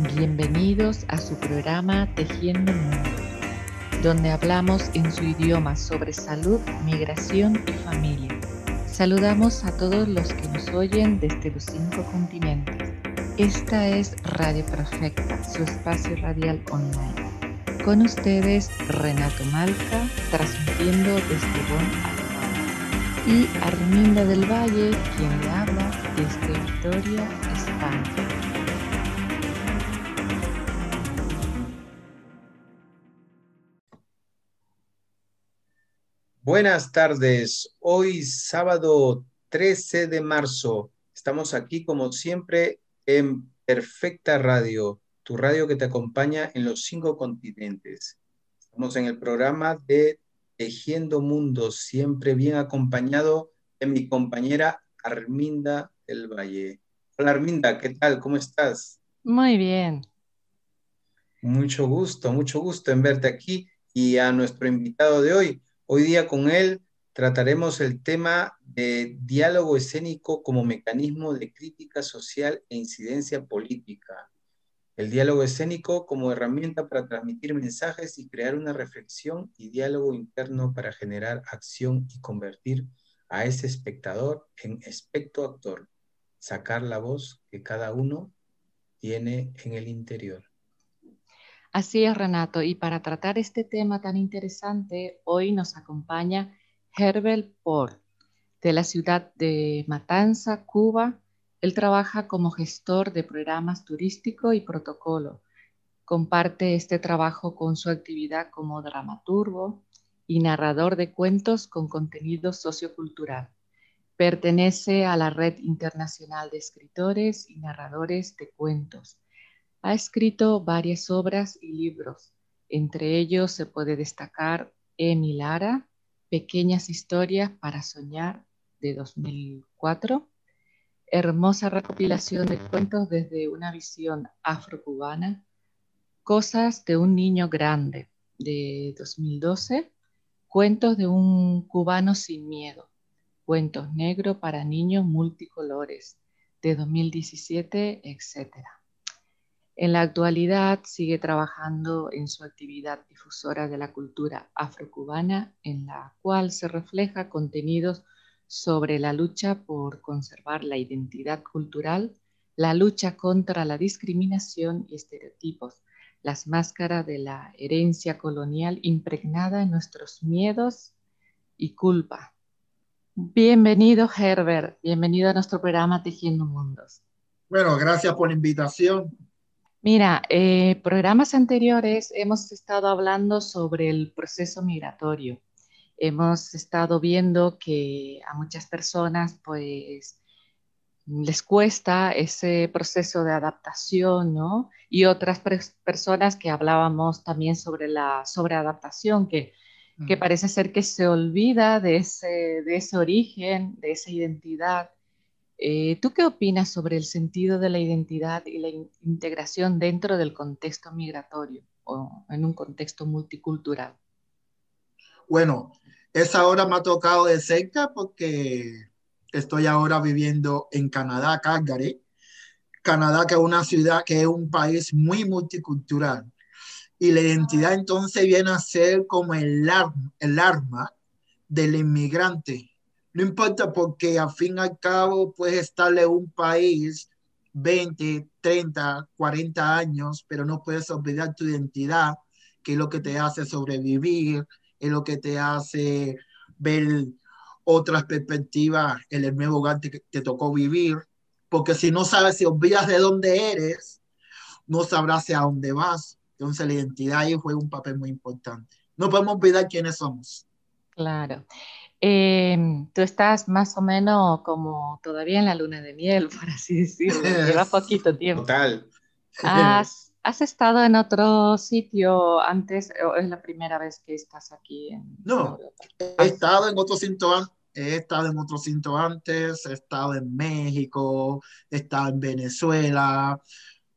Bienvenidos a su programa Tejiendo Mundo, donde hablamos en su idioma sobre salud, migración y familia. Saludamos a todos los que nos oyen desde los cinco continentes. Esta es Radio Perfecta, su espacio radial online. Con ustedes, Renato Malca, transmitiendo desde Bonn, y Arminda del Valle, quien le habla desde Victoria, España. Buenas tardes, hoy sábado 13 de marzo. Estamos aquí como siempre en Perfecta Radio, tu radio que te acompaña en los cinco continentes. Estamos en el programa de Tejiendo Mundos, siempre bien acompañado de mi compañera Arminda del Valle. Hola Arminda, ¿qué tal? ¿Cómo estás? Muy bien. Mucho gusto, mucho gusto en verte aquí y a nuestro invitado de hoy. Hoy día con él trataremos el tema de diálogo escénico como mecanismo de crítica social e incidencia política. El diálogo escénico como herramienta para transmitir mensajes y crear una reflexión y diálogo interno para generar acción y convertir a ese espectador en espectro actor, sacar la voz que cada uno tiene en el interior. Así es, Renato. Y para tratar este tema tan interesante, hoy nos acompaña Herbert Port, de la ciudad de Matanza, Cuba, él trabaja como gestor de programas turístico y protocolo. Comparte este trabajo con su actividad como dramaturgo y narrador de cuentos con contenido sociocultural. Pertenece a la Red Internacional de Escritores y Narradores de Cuentos. Ha escrito varias obras y libros. Entre ellos se puede destacar Emi Lara, Pequeñas historias para soñar, de 2004, hermosa recopilación de cuentos desde una visión afrocubana, Cosas de un niño grande, de 2012, Cuentos de un cubano sin miedo, Cuentos negros para niños multicolores, de 2017, etc. En la actualidad sigue trabajando en su actividad difusora de la cultura afrocubana, en la cual se refleja contenidos sobre la lucha por conservar la identidad cultural, la lucha contra la discriminación y estereotipos, las máscaras de la herencia colonial impregnada en nuestros miedos y culpa. Bienvenido Herbert, bienvenido a nuestro programa Tejiendo Mundos. Bueno, gracias por la invitación. Mira, eh, programas anteriores hemos estado hablando sobre el proceso migratorio hemos estado viendo que a muchas personas pues les cuesta ese proceso de adaptación, ¿no? Y otras personas que hablábamos también sobre la sobreadaptación, que, que parece ser que se olvida de ese, de ese origen, de esa identidad. Eh, ¿Tú qué opinas sobre el sentido de la identidad y la integración dentro del contexto migratorio o en un contexto multicultural? Bueno, esa hora me ha tocado de cerca porque estoy ahora viviendo en Canadá, Calgary. Canadá, que es una ciudad, que es un país muy multicultural. Y la identidad entonces viene a ser como el arma, el arma del inmigrante. No importa porque al fin y al cabo puedes estarle un país 20, 30, 40 años, pero no puedes olvidar tu identidad, que es lo que te hace sobrevivir, es lo que te hace ver otras perspectivas el nuevo hogar que te tocó vivir, porque si no sabes, si olvidas de dónde eres, no sabrás a dónde vas. Entonces la identidad ahí juega un papel muy importante. No podemos olvidar quiénes somos. Claro. Em, tú estás más o menos como todavía en la luna de miel, por así decirlo. Lleva poquito tiempo. Total. Has ¿Has estado en otro sitio antes o es la primera vez que estás aquí? En no, he estado en otro sitio he estado en otro sitio antes, he estado en México, he estado en Venezuela,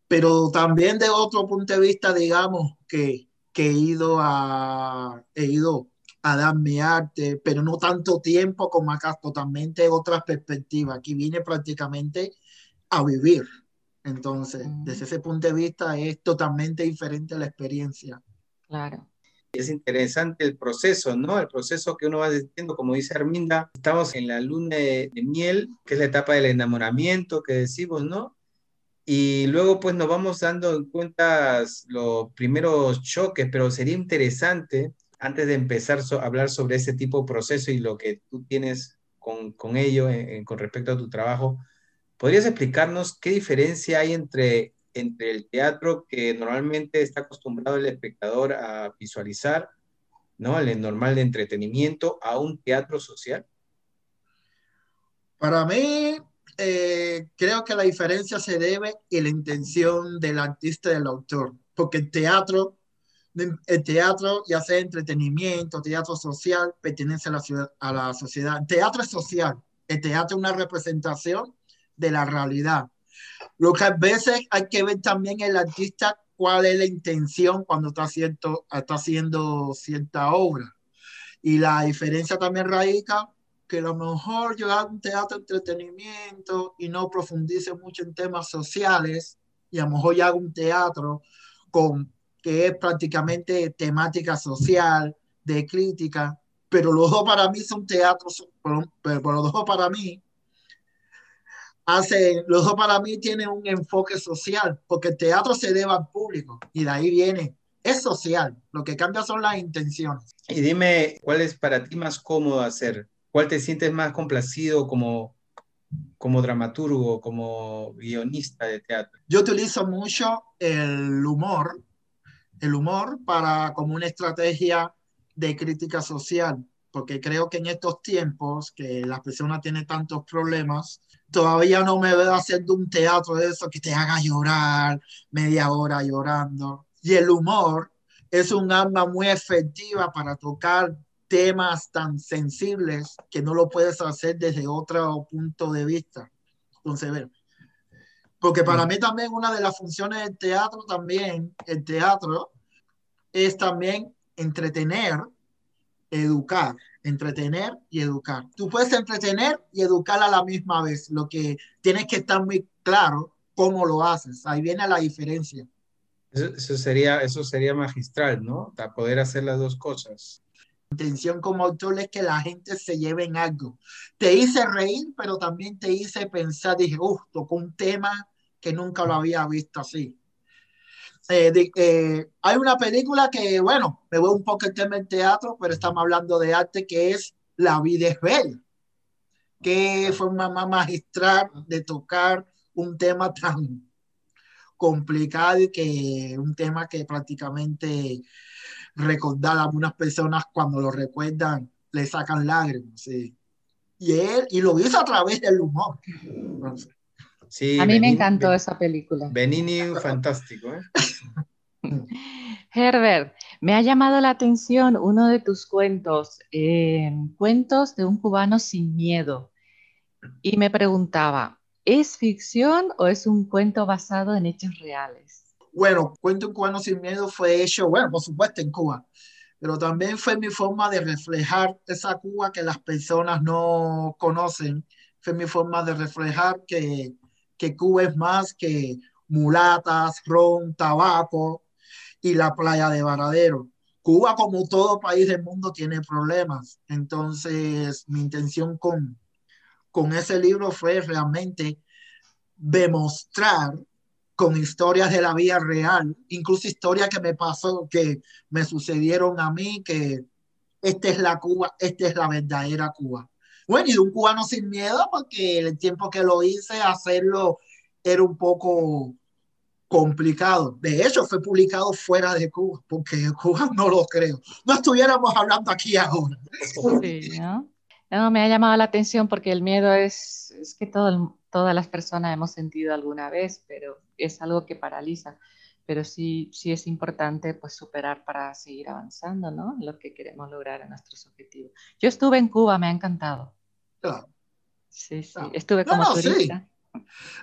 pero también de otro punto de vista, digamos, que, que he ido a, he ido a dar mi arte, pero no tanto tiempo como acá, totalmente otras perspectivas. Aquí vine prácticamente a vivir Entonces, desde ese punto de vista es totalmente diferente la experiencia. Claro. Es interesante el proceso, ¿no? El proceso que uno va diciendo, como dice Arminda, estamos en la luna de, miel, que es la etapa del enamoramiento que decimos, ¿no? Y luego pues nos vamos dando en cuenta los primeros choques, pero sería interesante, antes de empezar a hablar sobre ese tipo de proceso y lo que tú tienes con, con ello con respecto a tu trabajo, ¿podrías explicarnos qué diferencia hay entre entre el teatro que normalmente está acostumbrado el espectador a visualizar, ¿no? El normal de entretenimiento, a un teatro social? Para mí, eh, creo que la diferencia se debe en la intención del artista y del autor, porque el teatro, el teatro, ya sea entretenimiento, teatro social, pertenece a la, ciudad, a la sociedad. El teatro es social, el teatro es una representación de la realidad lo que a veces hay que ver también el artista cuál es la intención cuando está, haciendo, está haciendo cierta obra. Y la diferencia también radica que a lo mejor yo hago un teatro de entretenimiento y no profundice mucho en temas sociales, y a lo mejor yo hago un teatro con, que es prácticamente temática social, de crítica, pero los dos para mí son teatros, pero, los dos para mí hace, los dos para mí tienen un enfoque social, porque el teatro se debe al público y de ahí viene, es social, lo que cambia son las intenciones. Y dime, ¿cuál es para ti más cómodo hacer? ¿Cuál te sientes más complacido como, como dramaturgo, como guionista de teatro? Yo utilizo mucho el humor, el humor para como una estrategia de crítica social, porque creo que en estos tiempos que las personas tienen tantos problemas, todavía no me veo haciendo un teatro de eso que te haga llorar media hora llorando. Y el humor es un arma muy efectiva para tocar temas tan sensibles que no lo puedes hacer desde otro punto de vista. Entonces, ver. Porque para mí también una de las funciones del teatro también, el teatro, es también entretener, educar entretener y educar. Tú puedes entretener y educar a la misma vez, lo que tienes que estar muy claro cómo lo haces. Ahí viene la diferencia. Eso, sería, eso sería magistral, ¿no? Para poder hacer las dos cosas. Intención como autor es que la gente se lleve en algo. Te hice reír, pero también te hice pensar, dije, uff, tocó un tema que nunca lo había visto así. Eh, eh, hay una película que, bueno, me voy un poco el tema del teatro, pero estamos hablando de arte, que es La vida es bella, que fue una más magistral de tocar un tema tan complicado y que un tema que prácticamente recordar a algunas personas cuando lo recuerdan le sacan lágrimas. Y él, y lo hizo a través del humor a mí me encantó esa película. Benini, fantástico. ¿eh? Herbert, me ha llamado la atención uno de tus cuentos, eh, Cuentos de un cubano sin miedo. Y me preguntaba, ¿es ficción o es un cuento basado en hechos reales? Bueno, Cuento un cubano sin miedo fue hecho, bueno, por supuesto en Cuba, pero también fue mi forma de reflejar esa Cuba que las personas no conocen. Fue mi forma de reflejar que que Cuba es más que mulatas, ron, tabaco y la playa de Varadero. Cuba, como todo país del mundo, tiene problemas. Entonces, mi intención con, con ese libro fue realmente demostrar con historias de la vida real, incluso historias que me pasó, que me sucedieron a mí, que esta es la Cuba, esta es la verdadera Cuba. Bueno, y de un cubano sin miedo, porque el tiempo que lo hice, hacerlo era un poco complicado. De hecho, fue publicado fuera de Cuba, porque Cuba no lo creo. No estuviéramos hablando aquí ahora. Sí, ¿no? Me ha llamado la atención porque el miedo es, es que todo, todas las personas hemos sentido alguna vez, pero es algo que paraliza. Pero sí, sí es importante pues superar para seguir avanzando, ¿no? Lo que queremos lograr en nuestros objetivos. Yo estuve en Cuba, me ha encantado. Sí, sí, estuve como turista.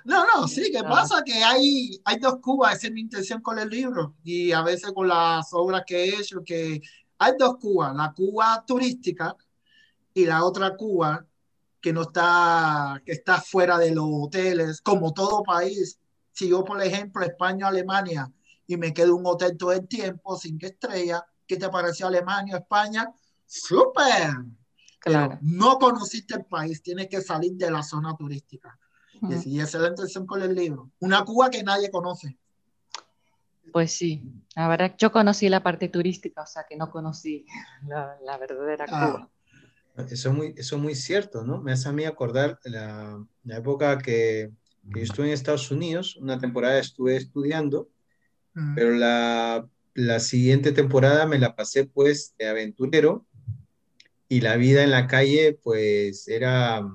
No, no, sí, ¿qué pasa? Que hay, hay dos Cubas, esa es mi intención con el libro y a veces con las obras que he hecho, que hay dos Cubas, la Cuba turística y la otra Cuba que no está, que está fuera de los hoteles, como todo país, Si yo, por ejemplo, España, Alemania, y me quedo un hotel todo el tiempo, cinco estrellas, ¿qué te pareció Alemania, España? ¡Súper! Claro. no conociste el país, tienes que salir de la zona turística. Y esa es la intención con el libro. Una Cuba que nadie conoce. Pues sí, la verdad, yo conocí la parte turística, o sea que no conocí la, verdadera ah. Cuba. Eso es, muy, eso es muy cierto, ¿no? Me hace a mí acordar la, la época que, que, yo estuve en Estados Unidos, una temporada estuve estudiando, pero la, la, siguiente temporada me la pasé pues de aventurero y la vida en la calle pues era,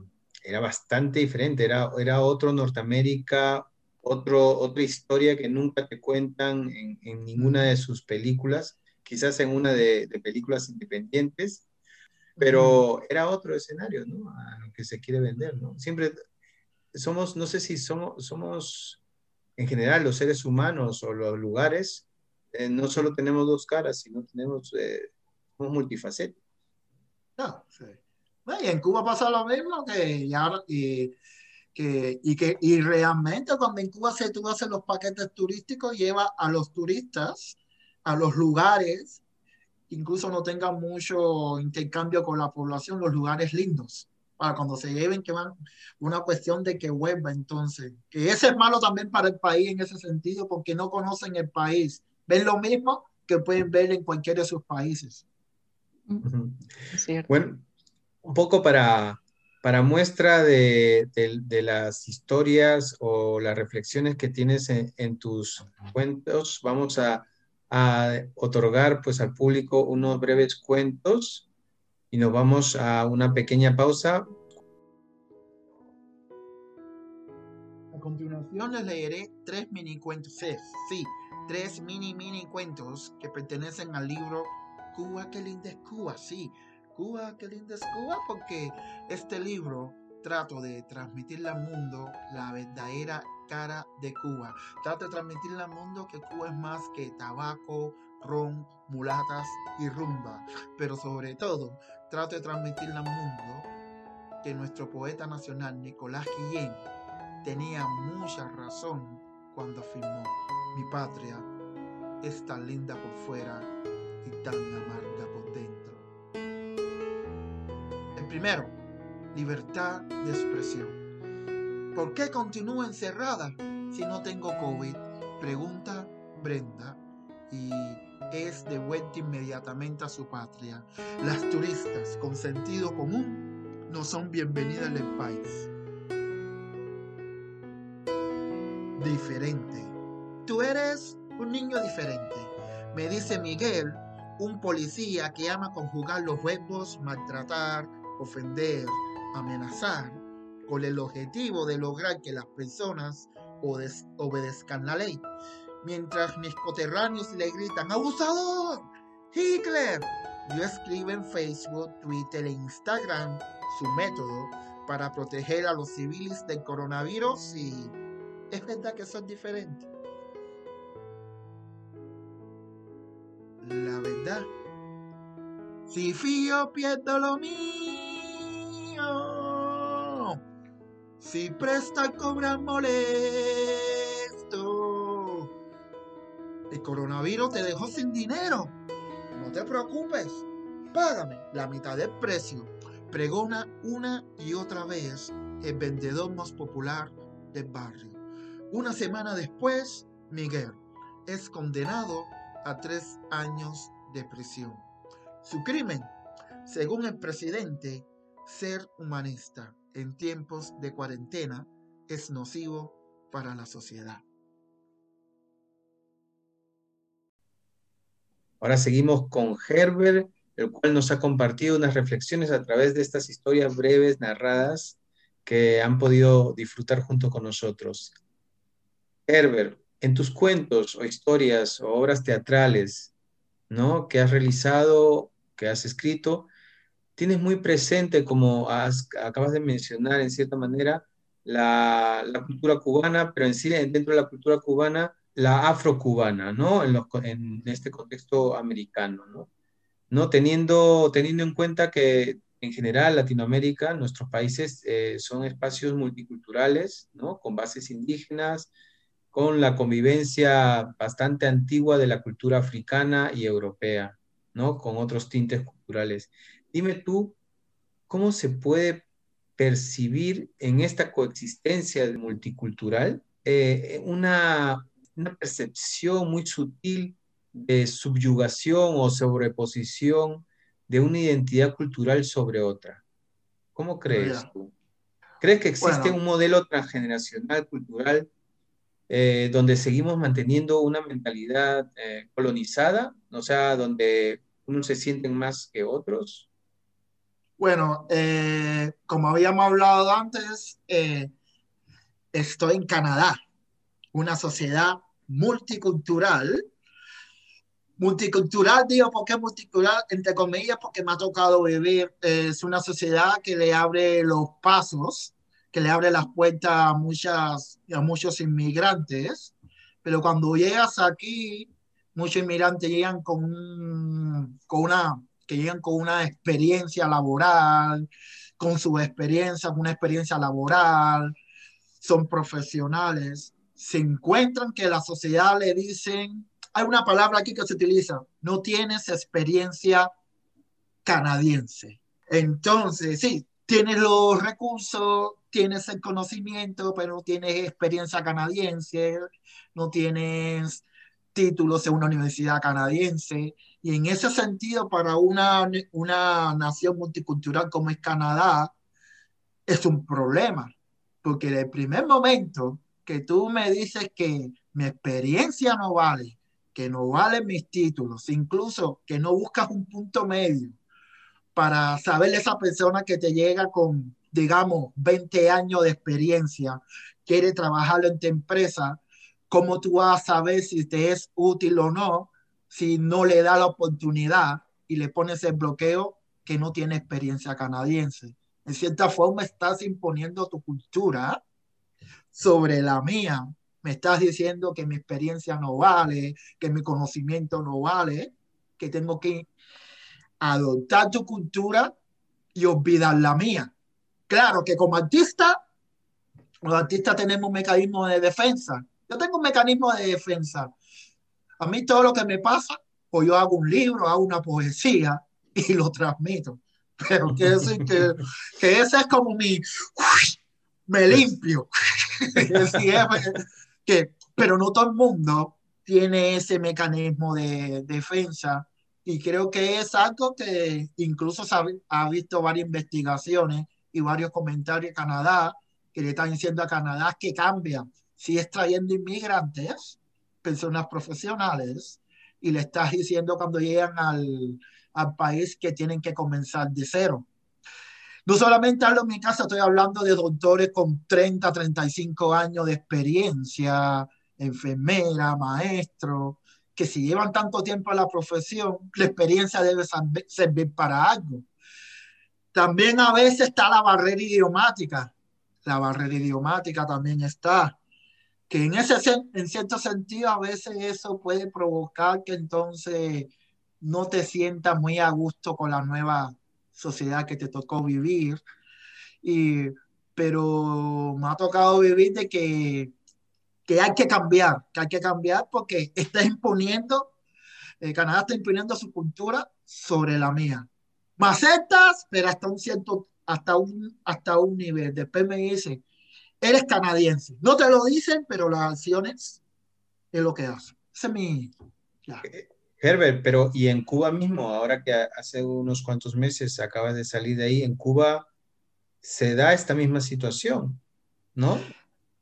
era bastante diferente, era, era otro Norteamérica, otro, otra historia que nunca te cuentan en, en ninguna de sus películas, quizás en una de, de películas independientes, pero era otro escenario, ¿no? A lo que se quiere vender, ¿no? Siempre somos, no sé si somos, somos en general los seres humanos o los lugares, eh, no solo tenemos dos caras, sino tenemos, eh, somos multifacéticos. No, sí. y en Cuba pasa lo mismo que ya, y, que, y, que, y realmente cuando en Cuba se tú haces los paquetes turísticos, lleva a los turistas a los lugares incluso no tengan mucho intercambio con la población, los lugares lindos, para cuando se lleven, que van. Una cuestión de que vuelva entonces, que ese es malo también para el país en ese sentido, porque no conocen el país, ven lo mismo que pueden ver en cualquiera de sus países. Bueno, un poco para, para muestra de, de, las historias o las reflexiones que tienes en tus cuentos, vamos a a otorgar pues al público unos breves cuentos y nos vamos a una pequeña pausa. A continuación les leeré tres mini cuentos, sí, tres mini mini cuentos que pertenecen al libro Cuba, qué linda es Cuba, sí, Cuba, qué linda es Cuba, porque este libro trato de transmitirle al mundo la verdadera cara de Cuba. Trato de transmitirle al mundo que Cuba es más que tabaco, ron, mulatas y rumba. Pero sobre todo, trato de transmitirle al mundo que nuestro poeta nacional Nicolás Guillén tenía mucha razón cuando afirmó, mi patria es tan linda por fuera y tan amarga por dentro. El primero, libertad de expresión. ¿Por qué continúo encerrada si no tengo COVID? Pregunta Brenda y es de vuelta inmediatamente a su patria. Las turistas con sentido común no son bienvenidas en el país. Diferente. Tú eres un niño diferente. Me dice Miguel, un policía que ama conjugar los verbos maltratar, ofender, amenazar con el objetivo de lograr que las personas obedezcan la ley. Mientras mis coterráneos le gritan ¡Abusador! ¡Hitler! Yo escribo en Facebook, Twitter e Instagram su método para proteger a los civiles del coronavirus y es verdad que son diferentes. La verdad. Si fío pierdo lo mío si presta cobra molesto. El coronavirus te dejó sin dinero. No te preocupes. Págame la mitad del precio. Pregona una y otra vez el vendedor más popular del barrio. Una semana después, Miguel es condenado a tres años de prisión. Su crimen, según el presidente, ser humanista en tiempos de cuarentena es nocivo para la sociedad. Ahora seguimos con Herbert, el cual nos ha compartido unas reflexiones a través de estas historias breves narradas que han podido disfrutar junto con nosotros. Herbert, en tus cuentos o historias o obras teatrales, ¿no? que has realizado, que has escrito, tienes muy presente, como acabas de mencionar en cierta manera, la, cultura cubana, pero en sí dentro de la cultura cubana, la afrocubana, ¿no? En, en este contexto americano, ¿no? ¿no? Teniendo, teniendo en cuenta que en general Latinoamérica, nuestros países eh, son espacios multiculturales, ¿no? Con bases indígenas, con la convivencia bastante antigua de la cultura africana y europea, ¿no? Con otros tintes culturales. Dime tú, ¿cómo se puede percibir en esta coexistencia multicultural eh, una, una percepción muy sutil de subyugación o sobreposición de una identidad cultural sobre otra. ¿Cómo crees tú? ¿Crees que existe un modelo transgeneracional cultural eh, donde seguimos manteniendo una mentalidad eh, colonizada? O sea, donde unos se sienten más que otros. Bueno, eh, como habíamos hablado antes, estoy en Canadá, una sociedad multicultural Multicultural, digo, ¿por qué multicultural? Entre comillas, porque me ha tocado vivir. es una sociedad que le abre los pasos, que le abre las puertas a, muchas, a muchos inmigrantes, pero cuando llegas aquí, muchos inmigrantes llegan con, con una que llegan con una experiencia laboral, con su experiencia, una experiencia laboral, son profesionales, se encuentran que la sociedad le dicen hay una palabra aquí que se utiliza, no tienes experiencia canadiense. Entonces, sí, tienes los recursos, tienes el conocimiento, pero no tienes experiencia canadiense, no tienes títulos en una universidad canadiense. Y en ese sentido, para una, una nación multicultural como es Canadá, es un problema, porque el primer momento que tú me dices que mi experiencia no vale, que no valen mis títulos, incluso que no buscas un punto medio para saber esa persona que te llega con, digamos, 20 años de experiencia, quiere trabajar en tu empresa, ¿cómo tú vas a saber si te es útil o no si no le da la oportunidad y le pones el bloqueo que no tiene experiencia canadiense? En cierta forma estás imponiendo tu cultura sobre la mía me estás diciendo que mi experiencia no vale, que mi conocimiento no vale, que tengo que adoptar tu cultura y olvidar la mía. Claro que como artista, los artistas tenemos un mecanismo de defensa. Yo tengo un mecanismo de defensa. A mí todo lo que me pasa, pues yo hago un libro, hago una poesía y lo transmito. Pero quiero decir que, que ese es como mi... me limpio. que, pero no todo el mundo tiene ese mecanismo de, defensa y creo que es algo que incluso se ha, visto varias investigaciones y varios comentarios en Canadá que le están diciendo a Canadá que cambia. Si es trayendo inmigrantes, personas profesionales, y le estás diciendo cuando llegan al, al país que tienen que comenzar de cero. No solamente hablo en mi casa, estoy hablando de doctores con 30, 35 años de experiencia, enfermera, maestro, que si llevan tanto tiempo en la profesión, la experiencia debe servir para algo. También a veces está la barrera idiomática. La barrera idiomática también está. Que en, ese, en cierto sentido a veces eso puede provocar que entonces no te sientas muy a gusto con la nueva sociedad que te tocó vivir. Y, pero me ha tocado vivir de que, que hay que cambiar, que hay que cambiar porque está imponiendo, eh, Canadá está imponiendo su cultura sobre la mía. Macetas, pero hasta un cierto, hasta un, hasta un nivel. Después me dice eres canadiense. No te lo dicen, pero las acciones es lo que hacen. Ese es mi... Eh, Herbert, pero y en Cuba mismo, ahora que hace unos cuantos meses acabas de salir de ahí, en Cuba se da esta misma situación, ¿no?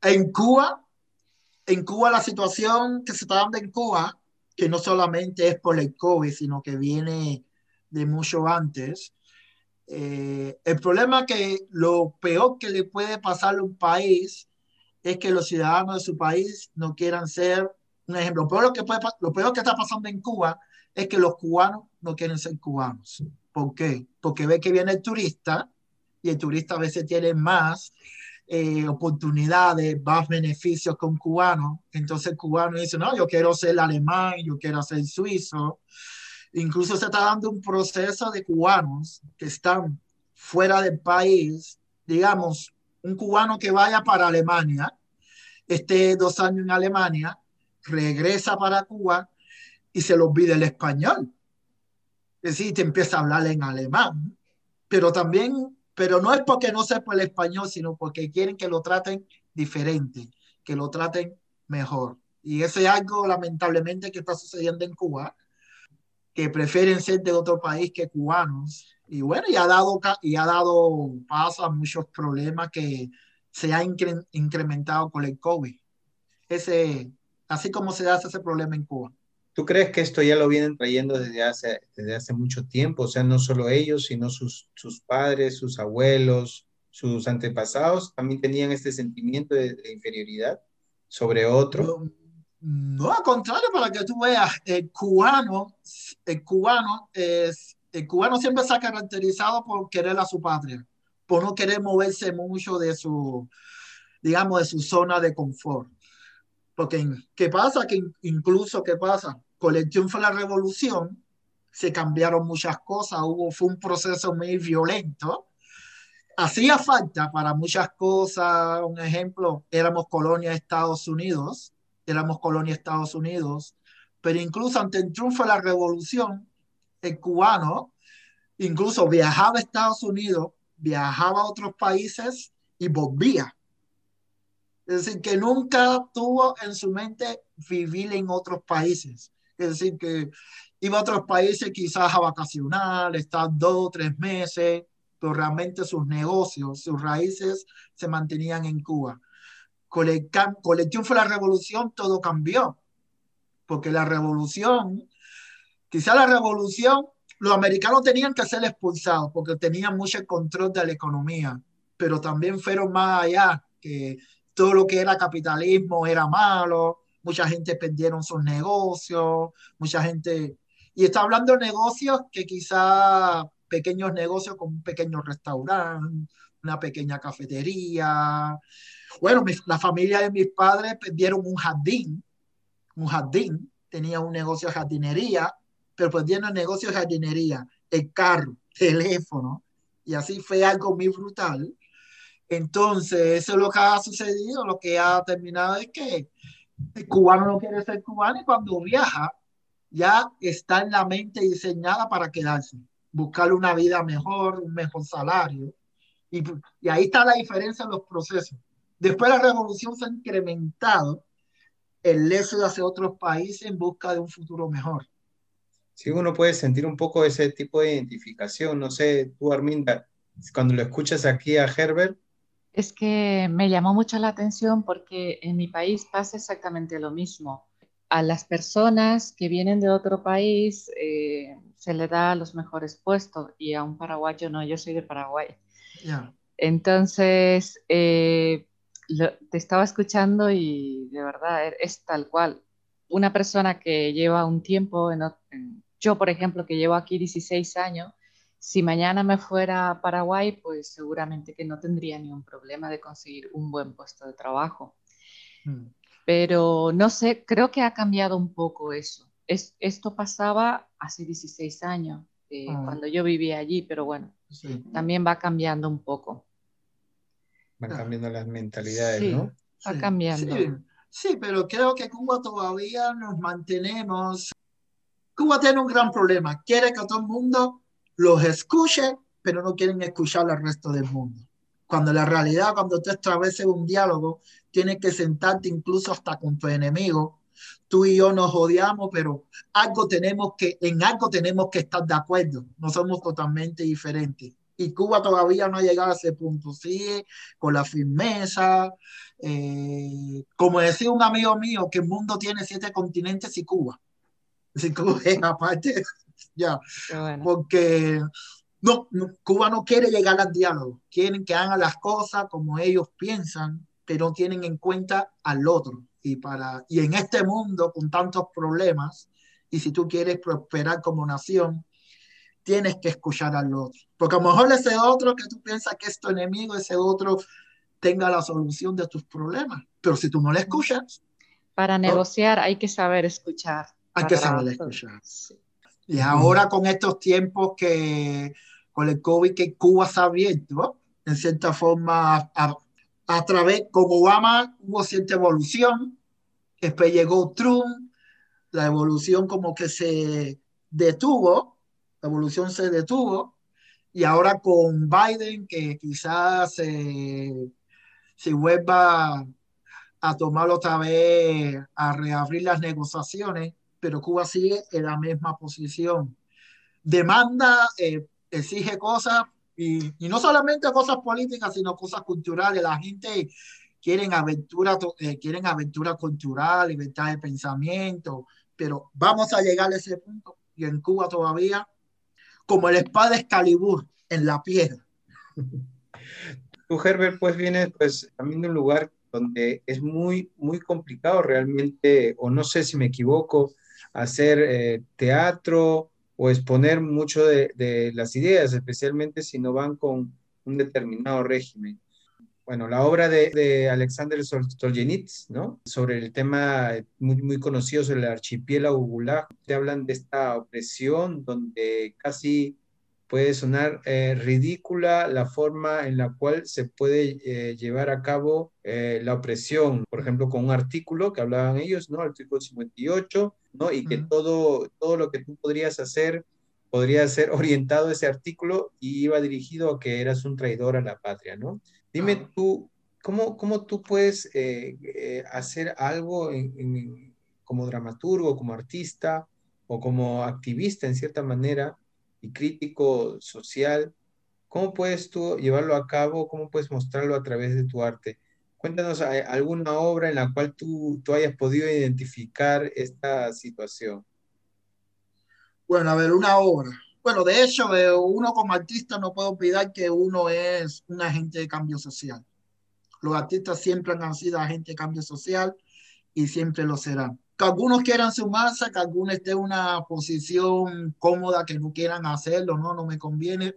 En Cuba, en Cuba la situación que se está dando en Cuba, que no solamente es por el COVID, sino que viene de mucho antes, eh, el problema es que lo peor que le puede pasar a un país es que los ciudadanos de su país no quieran ser un ejemplo, lo, que puede, lo peor que está pasando en Cuba es que los cubanos no quieren ser cubanos. ¿Por qué? Porque ve que viene el turista y el turista a veces tiene más eh, oportunidades, más beneficios que un cubano. Entonces el cubano dice, no, yo quiero ser alemán, yo quiero ser suizo. Incluso se está dando un proceso de cubanos que están fuera del país, digamos, un cubano que vaya para Alemania esté dos años en Alemania, regresa para Cuba y se le olvida el español. Es decir, te empieza a hablar en alemán, pero también, pero no es porque no sepa el español, sino porque quieren que lo traten diferente, que lo traten mejor. Y eso es algo lamentablemente que está sucediendo en Cuba, que prefieren ser de otro país que cubanos. Y bueno, y ha dado, y ha dado paso a muchos problemas que se han incrementado con el COVID. Ese, así como se hace ese problema en Cuba. ¿Tú crees que esto ya lo vienen trayendo desde hace, desde hace mucho tiempo? O sea, no solo ellos, sino sus, sus padres, sus abuelos, sus antepasados, también tenían este sentimiento de, inferioridad sobre otro. No, al contrario, para que tú veas, el cubano, el cubano es, el cubano siempre se ha caracterizado por querer a su patria, por no querer moverse mucho de su, digamos, de su zona de confort. Porque, ¿qué pasa? Que incluso, ¿qué pasa? Con el triunfo de la revolución, se cambiaron muchas cosas, hubo, fue un proceso muy violento. Hacía falta para muchas cosas, un ejemplo, éramos colonia de Estados Unidos, éramos colonia de Estados Unidos, pero incluso ante el triunfo de la revolución, el cubano incluso viajaba a Estados Unidos, viajaba a otros países y volvía. Es decir, que nunca tuvo en su mente vivir en otros países. Es decir, que iba a otros países quizás a vacacionar, estar dos o tres meses, pero realmente sus negocios, sus raíces se mantenían en Cuba. Triunfo de la revolución todo cambió, porque la revolución, quizá la revolución, los americanos tenían que ser expulsados porque tenían mucho control de la economía, pero también fueron más allá, que todo lo que era capitalismo era malo, mucha gente perdieron sus negocios, mucha gente... Y está hablando de negocios que quizá pequeños negocios como un pequeño restaurante, una pequeña cafetería. Bueno, la familia de mis padres perdieron un jardín, un jardín, tenía un negocio de jardinería, pero perdieron el negocio de jardinería, el carro, teléfono, y así fue algo muy brutal. Entonces, eso es lo que ha sucedido, lo que ha terminado es que el cubano no quiere ser cubano y cuando viaja ya está en la mente diseñada para quedarse, buscar una vida mejor, un mejor salario. Y, y ahí está la diferencia en los procesos. Después de la revolución se ha incrementado el éxodo hacia otros países en busca de un futuro mejor. Sí, uno puede sentir un poco ese tipo de identificación. No sé, tú, Arminda, cuando lo escuchas aquí a Herbert, es que me llamó mucho la atención porque en mi país pasa exactamente lo mismo. A las personas que vienen de otro país eh, se le da los mejores puestos y a un paraguayo no, yo soy de Paraguay. Entonces, eh, te estaba escuchando y de verdad e, es tal cual. Una persona que lleva un tiempo, yo por ejemplo que llevo aquí 16 años, si mañana me fuera a Paraguay, pues seguramente que no tendría ningún problema de conseguir un buen puesto de trabajo. Mm. Pero no sé, creo que ha cambiado un poco eso. Es, esto pasaba hace 16 años, eh, ah. cuando yo vivía allí, pero bueno, también va cambiando un poco. Van cambiando las mentalidades, ¿no? Va cambiando. Sí, pero creo que Cuba todavía nos mantenemos. Cuba tiene un gran problema. Quiere que todo el mundo los escuche, pero no quieren escuchar al resto del mundo. Cuando la realidad, cuando tú estableces un diálogo, tienes que sentarte incluso hasta con tu enemigo. Tú y yo nos odiamos, pero algo tenemos que, en algo tenemos que estar de acuerdo. No somos totalmente diferentes. Y Cuba todavía no ha llegado a ese punto. Sigue con la firmeza. Eh, como decía un amigo mío, que el mundo tiene siete continentes y Cuba. Si Cuba es aparte ya. Porque no, Cuba no quiere llegar al diálogo, quieren que hagan las cosas como ellos piensan, pero no tienen en cuenta al otro. Y, para, y en este mundo con tantos problemas, y si tú quieres prosperar como nación, tienes que escuchar al otro. Porque a lo mejor ese otro que tú piensas que es tu enemigo, ese otro tenga la solución de tus problemas. Pero si tú no le escuchas... Para negociar hay que saber escuchar. Hay que saber escuchar. Y ahora con estos tiempos que con el COVID que Cuba está abierto, en cierta forma a través, con Obama hubo cierta evolución, después llegó Trump, la evolución como que se detuvo, la evolución se detuvo, y ahora con Biden, que quizás se, se vuelva a tomar otra vez, a reabrir las negociaciones, pero Cuba sigue en la misma posición. Demanda, eh, exige cosas, y, no solamente cosas políticas, sino cosas culturales. La gente quiere aventura, eh, aventura cultural, libertad de pensamiento, pero vamos a llegar a ese punto. Y en Cuba todavía, como el espada Excalibur en la piedra. Tú, Herbert, pues vienes pues también de un lugar donde es muy, muy complicado realmente, o no sé si me equivoco, hacer eh, teatro o exponer mucho de, de, las ideas, especialmente si no van con un determinado régimen. Bueno, la obra de, de Alexander Solzhenitsyn, ¿no? Sobre el tema muy, muy conocido sobre el archipiélago Gulag, te hablan de esta opresión donde casi puede sonar eh, ridícula la forma en la cual se puede eh, llevar a cabo eh, la opresión, por ejemplo, con un artículo que hablaban ellos, ¿no? Artículo 58, ¿no? Y que todo, todo lo que tú podrías hacer podría ser orientado a ese artículo y iba dirigido a que eras un traidor a la patria, ¿no? Dime ah. tú, ¿cómo, ¿cómo, tú puedes hacer algo como dramaturgo, como artista o como activista en cierta manera? y crítico social, ¿cómo puedes tú llevarlo a cabo? ¿Cómo puedes mostrarlo a través de tu arte? Cuéntanos eh, alguna obra en la cual tú, tú hayas podido identificar esta situación. Bueno, a ver, una obra. Bueno, de hecho, eh, uno como artista no puede olvidar que uno es un agente de cambio social. Los artistas siempre han sido agentes de cambio social y siempre lo serán que algunos quieran sumarse, que algunos estén en una posición cómoda, que no quieran hacerlo, no, no me conviene.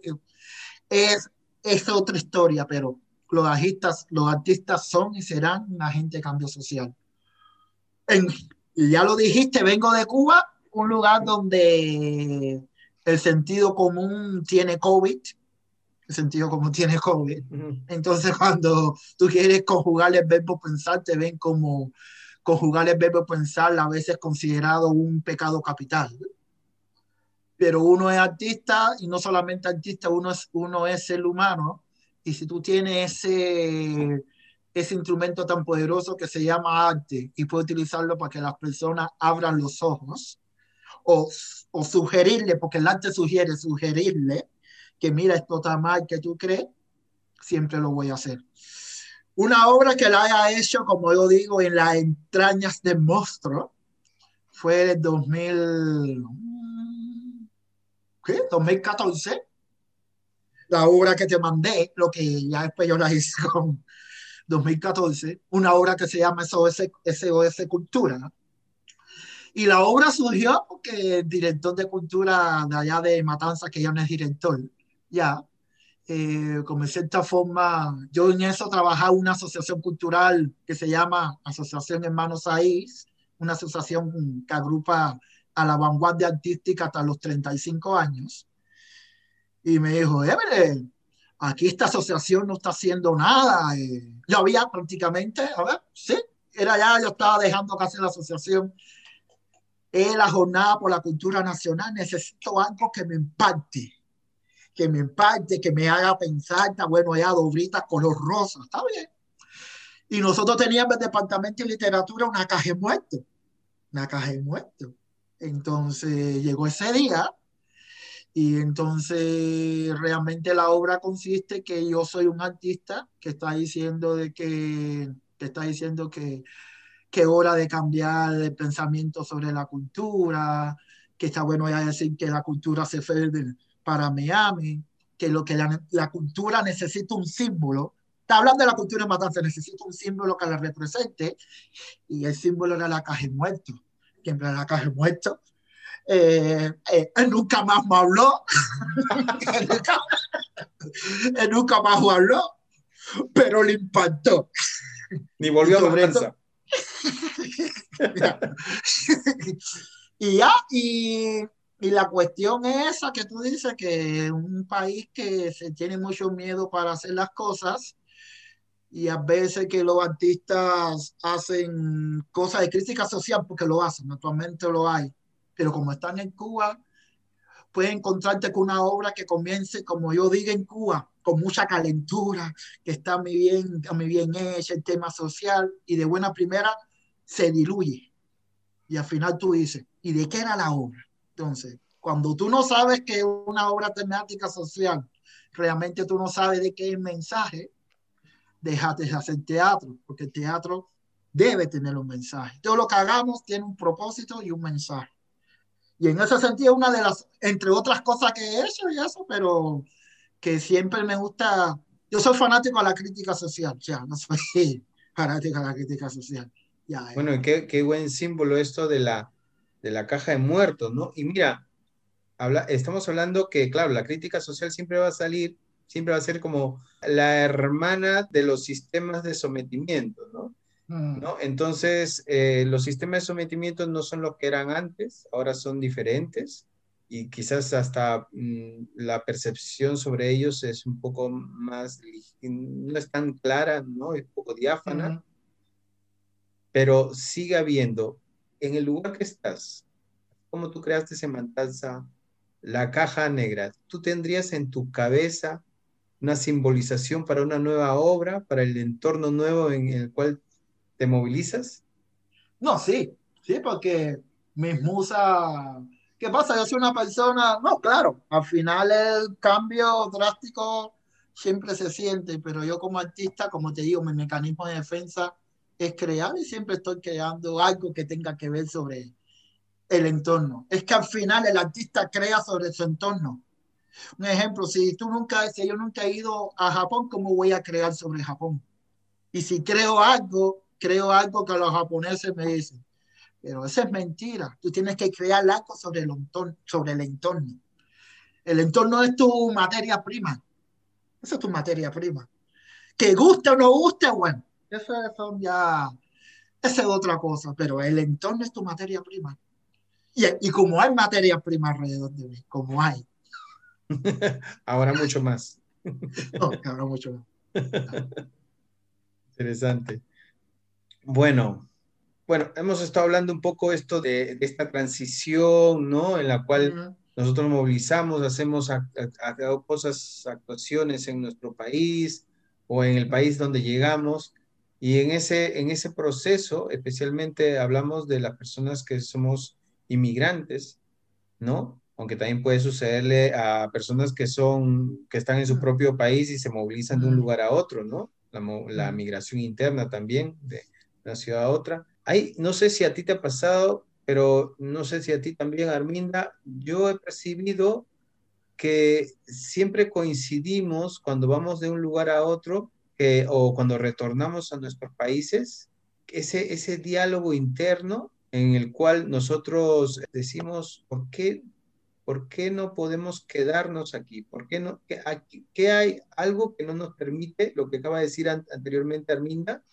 Es, es otra historia, pero los artistas, los artistas son y serán un agente de cambio social. En, ya lo dijiste, vengo de Cuba, un lugar donde el sentido común tiene COVID, el sentido común tiene COVID. Entonces, cuando tú quieres conjugar el verbo pensar, te ven como conjugar el verbo pensar a veces considerado un pecado capital. Pero uno es artista y no solamente artista, uno es, uno es ser humano. Y si tú tienes ese, ese instrumento tan poderoso que se llama arte y puedes utilizarlo para que las personas abran los ojos o, sugerirle, porque el arte sugiere, sugerirle que mira, esto está mal, que tú crees, siempre lo voy a hacer. Una obra que la haya hecho, como yo digo, en las entrañas del monstruo, fue el 2000, ¿qué? 2014. La obra que te mandé, lo que ya después yo la hice con 2014, una obra que se llama SOS, SOS Cultura. Y la obra surgió porque el director de cultura de allá de Matanza, que ya no es director, ya, eh, como de cierta forma, yo en eso trabajaba una asociación cultural que se llama Asociación Hermanos Aís, una asociación que agrupa a la vanguardia artística hasta los 35 años. Y me dijo, Everett, aquí esta asociación no está haciendo nada. Eh, yo había prácticamente, a ver, sí, era ya, yo estaba dejando casi la asociación. Es la jornada por la cultura nacional, necesito algo que me impacte que me impacte, que me haga pensar, está bueno, ya dobritas color rosa, está bien. Y nosotros teníamos el departamento de literatura una caja de una caja de. Entonces llegó ese día y entonces realmente la obra consiste que yo soy un artista que está diciendo de que, que está diciendo que que hora de cambiar el pensamiento sobre la cultura, que está bueno ya decir que la cultura se fue para Miami, que lo que la, la, cultura necesita un símbolo. Está hablando de la cultura de matanza, necesita un símbolo que la represente, y el símbolo era la caja de muertos. ¿Quién era la caja de muertos? Eh, eh, él nunca más me habló. él, nunca, él nunca más me habló, pero le impactó. Ni volvió a la prensa. y ya, y y la cuestión es esa que tú dices, que un país que se tiene mucho miedo para hacer las cosas, y a veces que los artistas hacen cosas de crítica social porque lo hacen, actualmente lo hay, pero como están en Cuba, puedes encontrarte con una obra que comience, como yo digo en Cuba, con mucha calentura, que está muy bien, muy bien hecha, el tema social, y de buena primera se diluye. Y al final tú dices, ¿y de qué era la obra? Entonces, cuando tú no sabes que es una obra temática social, realmente tú no sabes de qué es el mensaje, déjate de hacer teatro, porque el teatro debe tener un mensaje. Todo lo que hagamos tiene un propósito y un mensaje. Y en ese sentido, una de las, entre otras cosas que he hecho y eso, pero que siempre me gusta, yo soy fanático de la crítica social, ya, no soy fanático de la crítica social. Ya, bueno, qué, qué, buen símbolo esto de la, de la caja de muertos, ¿no? Y mira, habla, estamos hablando que, claro, la crítica social siempre va a salir, siempre va a ser como la hermana de los sistemas de sometimiento, ¿no? Mm. ¿No? Entonces, eh, los sistemas de sometimiento no son los que eran antes, ahora son diferentes y quizás hasta mm, la percepción sobre ellos es un poco más, no es tan clara, ¿no? Es un poco diáfana, pero sigue habiendo, en el lugar que estás, como tú creaste ese Matanza, la caja negra, ¿tú tendrías en tu cabeza una simbolización para una nueva obra, para el entorno nuevo en el cual te movilizas? No, sí, sí, porque mis musas ¿Qué pasa? Yo soy una persona, no, claro, al final el cambio drástico siempre se siente, pero yo como artista, como te digo, mi mecanismo de defensa es crear y siempre estoy creando algo que tenga que ver sobre el entorno. Es que al final el artista crea sobre su entorno. Un ejemplo, si tú nunca, si yo nunca he ido a Japón, ¿cómo voy a crear sobre Japón? Y si creo algo, creo algo que los japoneses me dicen. Pero eso es mentira. Tú tienes que crear algo sobre el entorno. Sobre el, entorno. el entorno es tu materia prima. Esa es tu materia prima. Que guste o no guste, bueno, eso, ya, esa es otra cosa, pero el entorno es tu materia prima. Y, y como hay materia prima alrededor de mí, como hay. ahora mucho más. no, ahora mucho más. Interesante. Bueno, bueno, hemos estado hablando un poco esto de, esta transición, ¿no? En la cual nosotros movilizamos, hacemos cosas, actuaciones en nuestro país o en el país donde llegamos. Y en ese, en ese proceso, especialmente hablamos de las personas que somos inmigrantes, ¿no? Aunque también puede sucederle a personas que son, que están en su propio país y se movilizan de un lugar a otro, ¿no? La, la migración interna también, de una ciudad a otra no sé si a ti te ha pasado, pero no sé si a ti también, Arminda, yo he percibido que siempre coincidimos cuando vamos de un lugar a otro o cuando retornamos a nuestros países, ese, ese diálogo interno en el cual nosotros decimos, ¿por qué, ¿por qué no podemos quedarnos aquí? ¿Por qué, no, qué, hay algo que no nos permite, lo que acaba de decir anteriormente Arminda,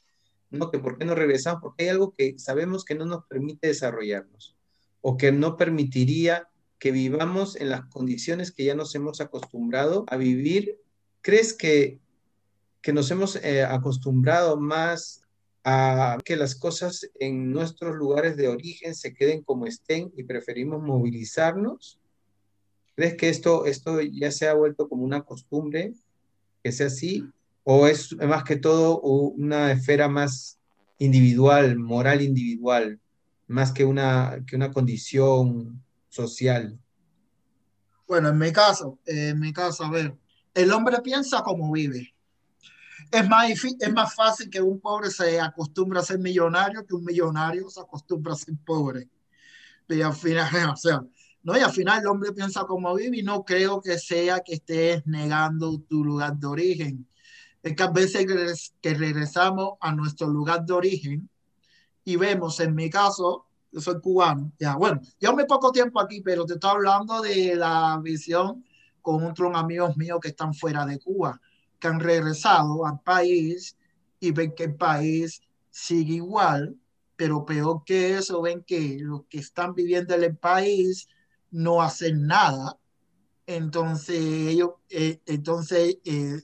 ¿no? Que por qué no regresamos, porque hay algo que sabemos que no nos permite desarrollarnos o que no permitiría que vivamos en las condiciones que ya nos hemos acostumbrado a vivir. ¿Crees que, que nos hemos eh, acostumbrado más a que las cosas en nuestros lugares de origen se queden como estén y preferimos movilizarnos? ¿Crees que esto, esto ya se ha vuelto como una costumbre, que sea así? ¿O es más que todo una esfera más individual, moral individual, más que una, que una condición social? Bueno, en mi caso, en mi caso, a ver, el hombre piensa como vive. Es más, es más fácil que un pobre se acostumbre a ser millonario que un millonario se acostumbra a ser pobre. Y al final, o sea, no, y al final el hombre piensa como vive y no creo que sea que estés negando tu lugar de origen es que a veces que regresamos a nuestro lugar de origen y vemos, en mi caso, yo soy cubano, ya, bueno, yo me poco tiempo aquí, pero te estoy hablando de la visión con otros amigos míos que están fuera de Cuba, que han regresado al país y ven que el país sigue igual, pero peor que eso, ven que los que están viviendo en el país no hacen nada. Entonces, ellos, eh, entonces, eh,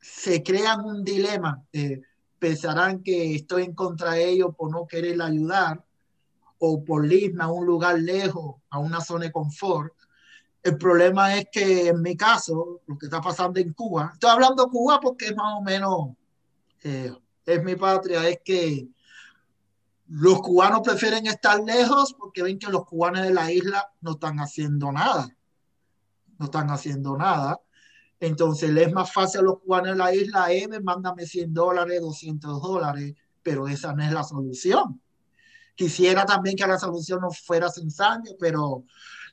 se crean un dilema. Pensarán que estoy en contra de ellos por no querer ayudar o por irme a un lugar lejos, a una zona de confort. El problema es que en mi caso, lo que está pasando en Cuba, estoy hablando de Cuba porque es más o menos, eh, es mi patria, es que los cubanos prefieren estar lejos porque ven que los cubanos de la isla no están haciendo nada. No están haciendo nada. Entonces les es más fácil a los cubanos de la isla, eh, mándame 100 dólares, 200 dólares, pero esa no es la solución. Quisiera también que la solución no fuera sin sangre, pero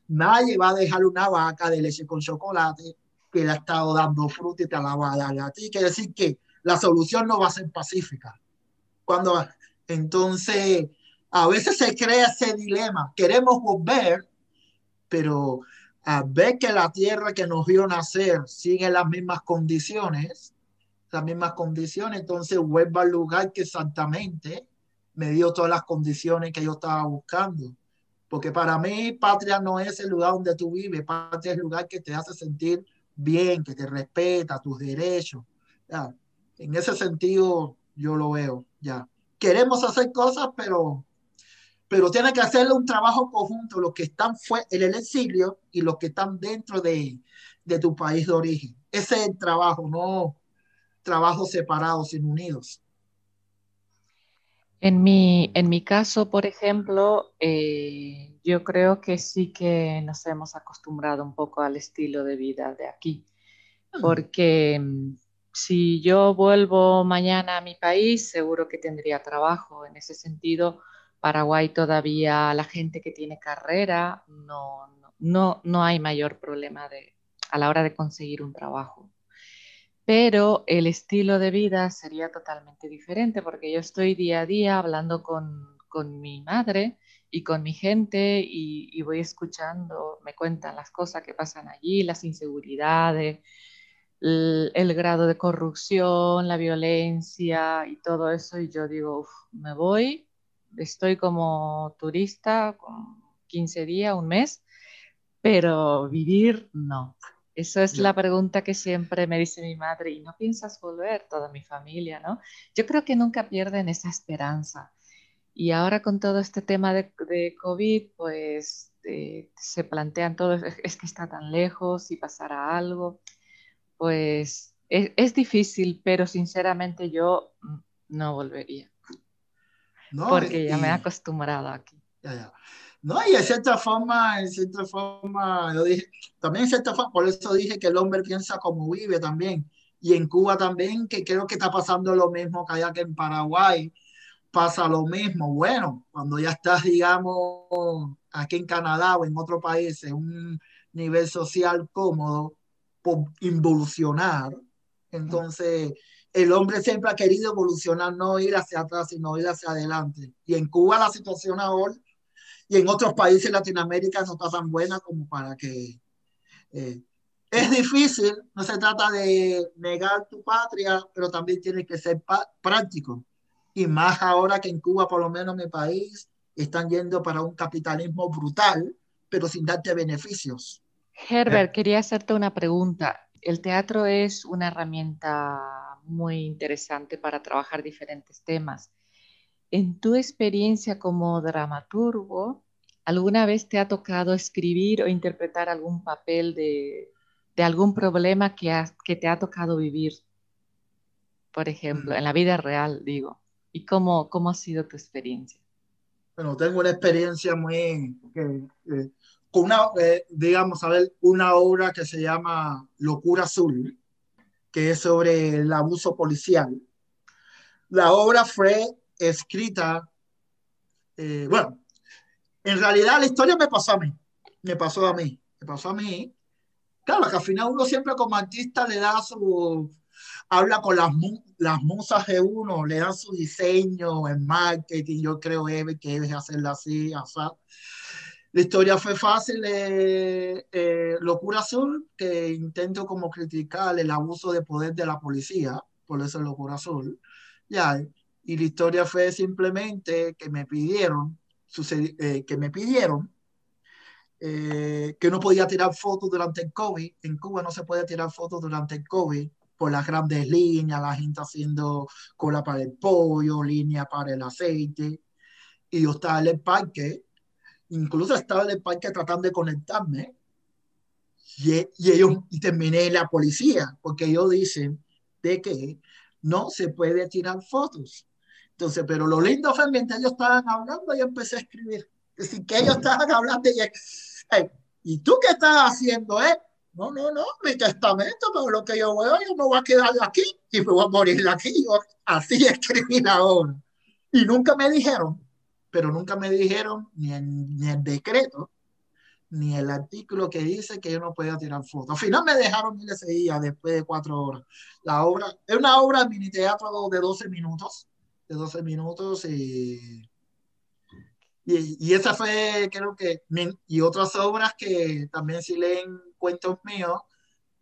nadie va a dejar una vaca de leche con chocolate que le ha estado dando fruta y te la va a dar a ti. Quiere decir que la solución no va a ser pacífica. Cuando, entonces, a veces se crea ese dilema. Queremos volver, pero a ver que la tierra que nos vio nacer sigue las mismas condiciones, las mismas condiciones, entonces vuelvo al lugar que exactamente me dio todas las condiciones que yo estaba buscando. Porque para mí, patria no es el lugar donde tú vives, patria es el lugar que te hace sentir bien, que te respeta tus derechos. Ya. En ese sentido, yo lo veo, ya. Queremos hacer cosas, pero pero tiene que hacerle un trabajo conjunto los que están en el exilio y los que están dentro de, de tu país de origen. Ese es el trabajo, no trabajos separados, sino unidos. En mi, en mi caso, por ejemplo, eh, yo creo que sí que nos hemos acostumbrado un poco al estilo de vida de aquí, ah. porque mm, si yo vuelvo mañana a mi país, seguro que tendría trabajo. En ese sentido, Paraguay todavía la gente que tiene carrera no, no, no hay mayor problema de, a la hora de conseguir un trabajo. Pero el estilo de vida sería totalmente diferente porque yo estoy día a día hablando con, con mi madre y con mi gente y, voy escuchando, me cuentan las cosas que pasan allí, las inseguridades, el, grado de corrupción, la violencia y todo eso. Y yo digo, me voy estoy como turista con 15 días, un mes, pero vivir no. Esa es la pregunta que siempre me dice mi madre, ¿y no piensas volver toda mi familia, no? Yo creo que nunca pierden esa esperanza. Y ahora con todo este tema de, de COVID, pues eh, se plantean todo, es, que está tan lejos y pasará algo. Pues es, es difícil, pero sinceramente yo mm, no volvería. Porque ya me he acostumbrado aquí. No, y en cierta forma, en cierta forma, yo dije, también en cierta forma, por eso dije que el hombre piensa como vive también. Y en Cuba también, que creo que está pasando lo mismo que allá que en Paraguay, pasa lo mismo. Bueno, cuando ya estás, digamos, aquí en Canadá o en otro país, en un nivel social cómodo, por involucionar, entonces el hombre siempre ha querido evolucionar, no ir hacia atrás, sino ir hacia adelante. Y en Cuba la situación ahora y en otros países de Latinoamérica no está tan buena como para que... Eh, es difícil, no se trata de negar tu patria, pero también tiene que ser práctico. Y más ahora que en Cuba, por lo menos en mi país, están yendo para un capitalismo brutal, pero sin darte beneficios. Herbert, quería hacerte una pregunta. El teatro es una herramienta muy interesante para trabajar diferentes temas. En tu experiencia como dramaturgo, ¿alguna vez te ha tocado escribir o interpretar algún papel de, algún problema que, que te ha tocado vivir? Por ejemplo, en la vida real, digo. ¿Y cómo, cómo ha sido tu experiencia? Bueno, tengo una experiencia muy, con una, eh, digamos, a ver, una obra que se llama Locura Azul, que es sobre el abuso policial. La obra fue escrita, eh, bueno, en realidad la historia me pasó a mí, me pasó a mí, me pasó a mí. Claro, que al final uno siempre como artista le da su, habla con las, las musas de uno, le da su diseño en marketing, yo creo que debe hacerla así, así. La historia fue fácil, eh, eh, Locura Azul, que intento como criticar el abuso de poder de la policía, por eso Locura Azul, ya, y la historia fue simplemente que me pidieron, eh, que me pidieron que no podía tirar fotos durante el COVID, en Cuba no se puede tirar fotos durante el COVID, por las grandes líneas, la gente haciendo cola para el pollo, línea para el aceite. Y yo estaba en el parque, incluso estaba en el parque tratando de conectarme. Y, y ellos y terminé en la policía, porque ellos dicen de que no se puede tirar fotos. Entonces, pero lo lindo fue mientras ellos estaban hablando, yo empecé a escribir. Es decir, que ellos estaban hablando y, ¿y tú qué estás haciendo, eh? No, no, no, mi testamento, pero lo que yo veo, yo me voy a quedar aquí y me voy a morir aquí. Yo así escribí la. Y nunca me dijeron, pero nunca me dijeron ni, ni el decreto, ni el artículo que dice que yo no podía tirar fotos. Al final me dejaron ir ese día después de cuatro horas. La obra es una obra de mini teatro de 12 minutos de 12 minutos y, y, esa fue, creo que, y otras obras que también si leen cuentos míos,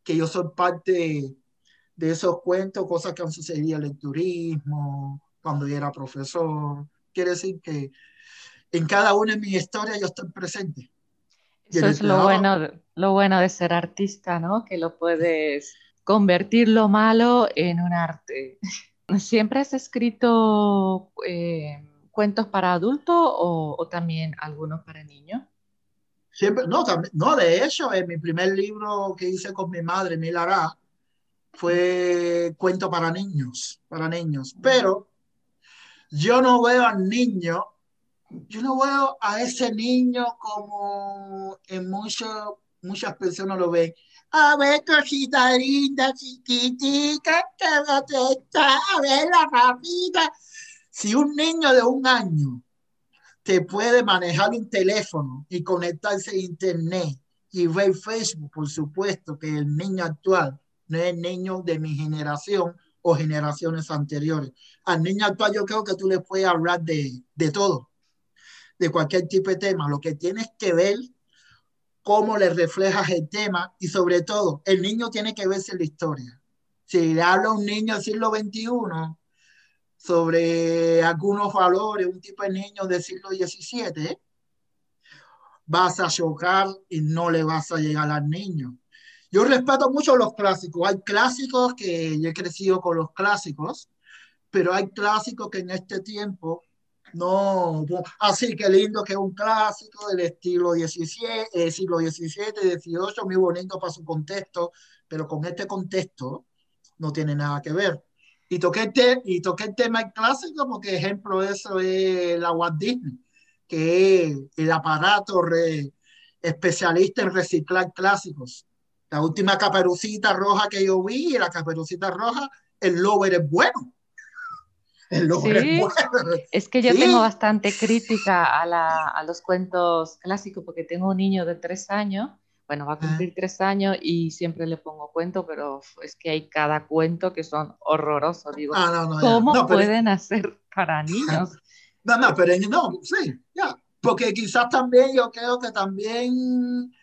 que yo soy parte de, esos cuentos, cosas que han sucedido en el turismo, cuando yo era profesor. Quiere decir que en cada una de mis historias yo estoy presente. Eso es lo bueno, lo bueno de ser artista, ¿no? Que lo puedes convertir lo malo en un arte. ¿Siempre has escrito eh, cuentos para adultos o, también algunos para niños? Siempre, no, no, de hecho, en mi primer libro que hice con mi madre, Milará, fue cuento para niños, para niños. Pero yo no veo al niño, yo no veo a ese niño como en muchos muchas personas lo ven a ver, cosita linda, chiquitica, que está, a ver la rapita. Si un niño de un año te puede manejar un teléfono y conectarse a internet y ver Facebook, por supuesto que el niño actual no es niño de mi generación o generaciones anteriores. Al niño actual yo creo que tú le puedes hablar de, de todo, de cualquier tipo de tema. Lo que tienes que ver cómo le reflejas el tema y sobre todo, el niño tiene que verse la historia. Si le habla a un niño del siglo XXI sobre algunos valores, un tipo de niño del siglo XVII, vas a chocar y no le vas a llegar al niño. Yo respeto mucho los clásicos. Hay clásicos que yo he crecido con los clásicos, pero hay clásicos que en este tiempo no, así que lindo que es un clásico del estilo 17, eh, siglo XVII, XVIII, muy bonito para su contexto, pero con este contexto no tiene nada que ver. Y toqué, y toqué el tema clásico porque ejemplo de eso es la Walt Disney, que es el aparato especialista en reciclar clásicos. La última caperucita roja que yo vi, la caperucita roja, el lover es bueno. Es que yo tengo bastante crítica a, los cuentos clásicos porque tengo un niño de tres años, bueno, va a cumplir tres años y siempre le pongo cuento, pero es que hay cada cuento que son horrorosos. Digo, ah, ¿cómo pueden hacer para niños? No, no, pero no, sí, ya, porque quizás también yo creo que también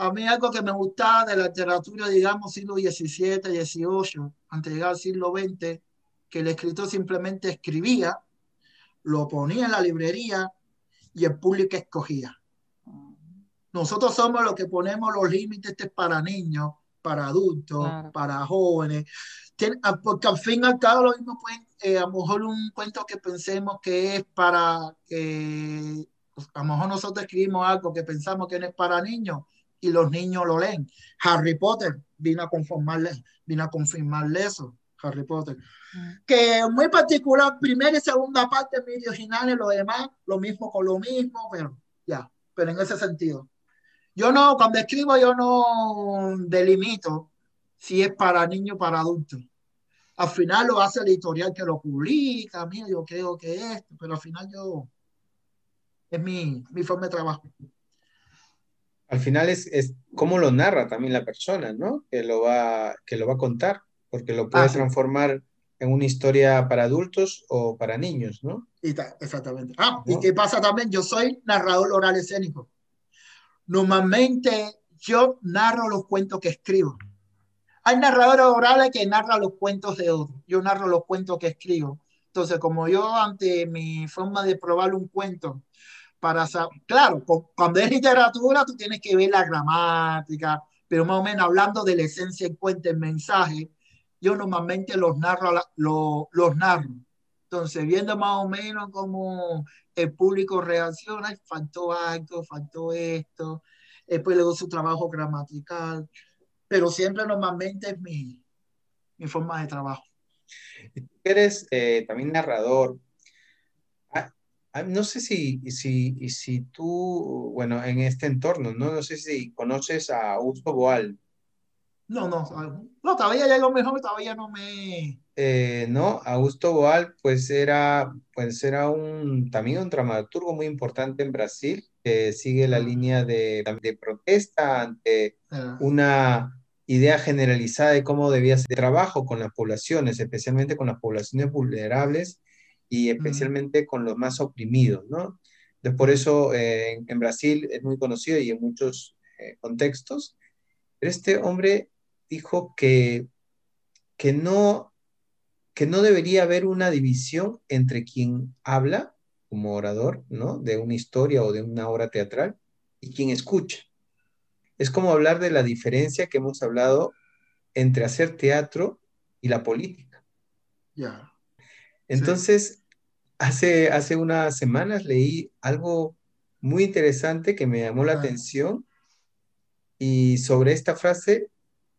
a mí algo que me gustaba de la literatura, digamos, siglo XVII, XVIII, antes de llegar al siglo XX, que el escritor simplemente escribía, lo ponía en la librería y el público escogía. Nosotros somos los que ponemos los límites para niños, para adultos, para jóvenes, ah, porque al fin y al cabo lo mismo pueden, eh, a lo mejor un cuento que pensemos que es para, que pues, a lo mejor nosotros escribimos algo que pensamos que no es para niños y los niños lo leen. Harry Potter vino a conformarle, vino a confirmarle eso. Harry Potter. Mm. Que muy particular, primera y segunda parte muy originales, lo demás, lo mismo con lo mismo, pero ya, pero en ese sentido. Yo no, cuando escribo, yo no delimito si es para niños o para adultos. Al final lo hace el editorial que lo publica, mira, yo creo que es esto, pero al final yo, es mi, mi forma de trabajo. Al final es, es cómo lo narra también la persona, ¿no? Que lo va, que lo va a contar porque lo puedes ah, transformar en una historia para adultos o para niños, ¿no? exactamente. Ah, y qué pasa también, yo soy narrador oral escénico. Normalmente yo narro los cuentos que escribo. Hay narradores orales que narran los cuentos de otros. Yo narro los cuentos que escribo. Entonces, como yo ante mi forma de probar un cuento, para claro, cuando es literatura tú tienes que ver la gramática, pero más o menos hablando de la esencia del cuento, el mensaje, yo normalmente los narro, los narro. Entonces, viendo más o menos cómo el público reacciona, faltó algo, faltó esto, después le doy su trabajo gramatical, pero siempre normalmente es mi, mi forma de trabajo. Eres eh, también narrador. Ah, no sé si, si, si tú, bueno, en este entorno, ¿no? no sé si conoces a Augusto Boal. No, no, no, todavía ya lo mejor, todavía no me... Eh, no, Augusto Boal, pues era, pues era un, también un dramaturgo muy importante en Brasil, que sigue la línea de, de protesta ante ah. una idea generalizada de cómo debía ser el trabajo con las poblaciones, especialmente con las poblaciones vulnerables y especialmente con los más oprimidos, ¿no? Entonces, por eso eh, en, Brasil es muy conocido y en muchos eh, contextos. Pero este hombre dijo que, que, no, que no debería haber una división entre quien habla como orador, ¿no? De una historia o de una obra teatral y quien escucha. Es como hablar de la diferencia que hemos hablado entre hacer teatro y la política. Ya. Entonces, hace, hace unas semanas leí algo muy interesante que me llamó la ah. atención y sobre esta frase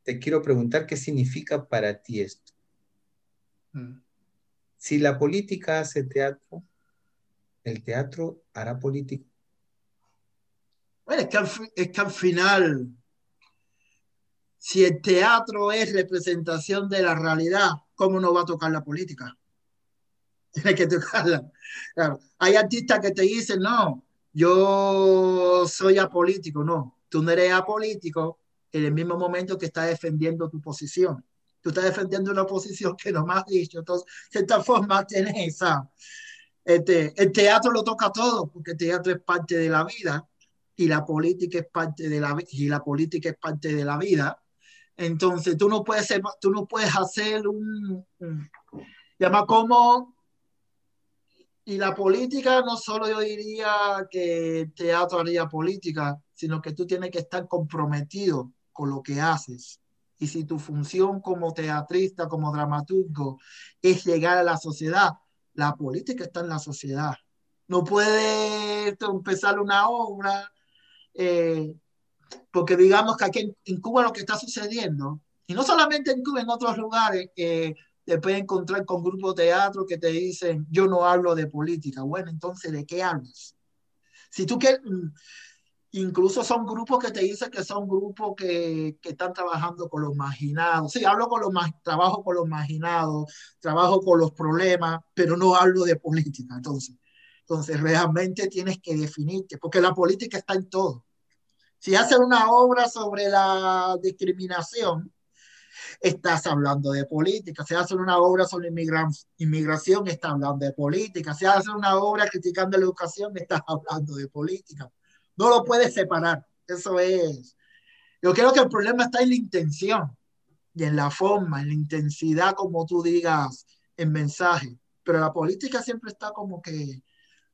te quiero preguntar qué significa para ti esto. Mm. Si la política hace teatro, el teatro hará política. Bueno, es que, al, es que al final, si el teatro es representación de la realidad, ¿cómo no va a tocar la política? Tiene que tocarla. Hay artistas que te dicen, no, yo soy apolítico. No, tú no eres apolítico en el mismo momento que estás defendiendo tu posición. Tú estás defendiendo una posición que no me has dicho. Entonces, de esta forma, tienes esa. Este, el teatro lo toca todo, porque el teatro es parte de la vida y la política es parte de la y la política es parte de la vida. Entonces, tú no puedes, ser, tú no puedes hacer un, un llama como y la política no solo yo diría que teatro haría política, sino que tú tienes que estar comprometido con lo que haces. Y si tu función como teatrista, como dramaturgo, es llegar a la sociedad, la política está en la sociedad. No puede empezar una obra, eh, porque digamos que aquí en, Cuba lo que está sucediendo, y no solamente en Cuba, en otros lugares, eh, te puedes encontrar con grupos de teatro que te dicen, yo no hablo de política. Bueno, entonces, ¿de qué hablas? Si tú quieres, Incluso son grupos que te dicen que son grupos que, que están trabajando con los marginados. Sí, hablo con los trabajo con los marginados, trabajo con los problemas, pero no hablo de política. Entonces, entonces realmente tienes que definirte, porque la política está en todo. Si haces una obra sobre la discriminación, estás hablando de política. Si haces una obra sobre inmigración, estás hablando de política. Si haces una obra criticando la educación, estás hablando de política. No lo puedes separar. Eso es. Yo creo que el problema está en la intención y en la forma, en la intensidad, como tú digas, en mensaje. Pero la política siempre está como que